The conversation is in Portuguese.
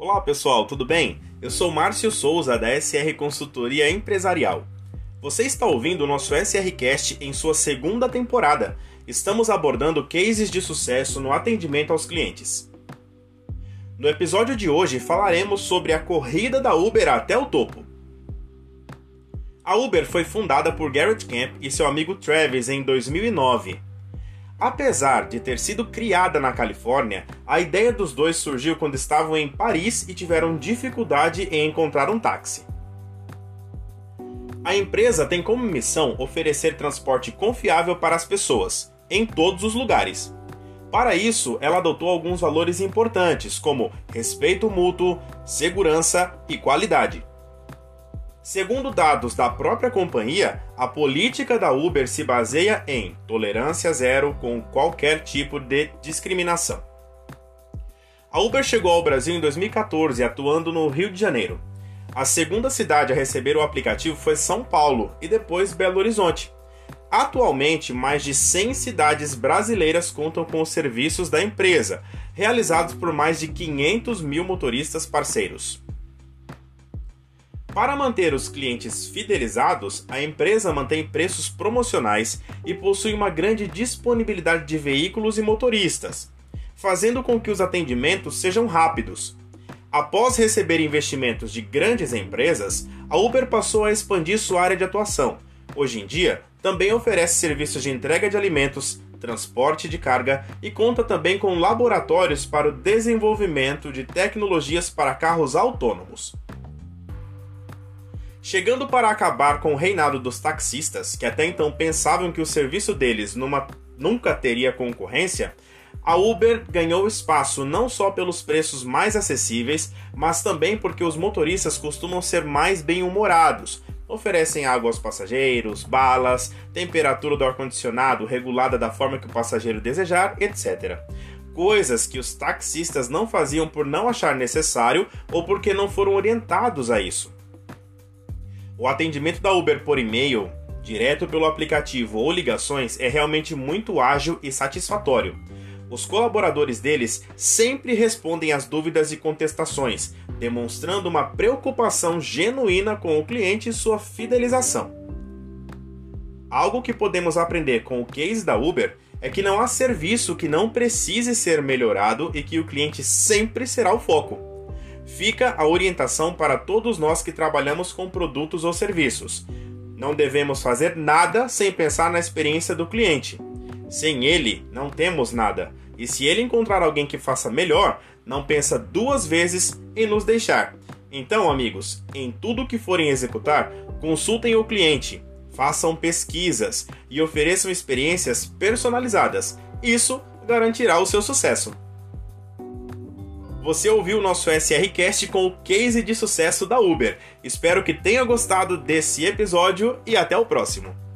Olá pessoal, tudo bem? Eu sou Márcio Souza da SR Consultoria Empresarial. Você está ouvindo o nosso SRcast em sua segunda temporada. Estamos abordando cases de sucesso no atendimento aos clientes. No episódio de hoje falaremos sobre a corrida da Uber até o topo. A Uber foi fundada por Garrett Camp e seu amigo Travis em 2009 Apesar de ter sido criada na Califórnia, a ideia dos dois surgiu quando estavam em Paris e tiveram dificuldade em encontrar um táxi. A empresa tem como missão oferecer transporte confiável para as pessoas, em todos os lugares. Para isso, ela adotou alguns valores importantes, como respeito mútuo, segurança e qualidade. Segundo dados da própria companhia, a política da Uber se baseia em tolerância zero com qualquer tipo de discriminação. A Uber chegou ao Brasil em 2014, atuando no Rio de Janeiro. A segunda cidade a receber o aplicativo foi São Paulo e depois Belo Horizonte. Atualmente, mais de 100 cidades brasileiras contam com os serviços da empresa, realizados por mais de 500 mil motoristas parceiros. Para manter os clientes fidelizados, a empresa mantém preços promocionais e possui uma grande disponibilidade de veículos e motoristas, fazendo com que os atendimentos sejam rápidos. Após receber investimentos de grandes empresas, a Uber passou a expandir sua área de atuação. Hoje em dia, também oferece serviços de entrega de alimentos, transporte de carga e conta também com laboratórios para o desenvolvimento de tecnologias para carros autônomos. Chegando para acabar com o reinado dos taxistas, que até então pensavam que o serviço deles numa, nunca teria concorrência, a Uber ganhou espaço não só pelos preços mais acessíveis, mas também porque os motoristas costumam ser mais bem-humorados, oferecem água aos passageiros, balas, temperatura do ar-condicionado regulada da forma que o passageiro desejar, etc. Coisas que os taxistas não faziam por não achar necessário ou porque não foram orientados a isso. O atendimento da Uber por e-mail, direto pelo aplicativo ou ligações é realmente muito ágil e satisfatório. Os colaboradores deles sempre respondem às dúvidas e contestações, demonstrando uma preocupação genuína com o cliente e sua fidelização. Algo que podemos aprender com o case da Uber é que não há serviço que não precise ser melhorado e que o cliente sempre será o foco fica a orientação para todos nós que trabalhamos com produtos ou serviços. Não devemos fazer nada sem pensar na experiência do cliente. Sem ele, não temos nada. E se ele encontrar alguém que faça melhor, não pensa duas vezes em nos deixar. Então, amigos, em tudo que forem executar, consultem o cliente, façam pesquisas e ofereçam experiências personalizadas. Isso garantirá o seu sucesso. Você ouviu o nosso SRCast com o case de sucesso da Uber. Espero que tenha gostado desse episódio e até o próximo.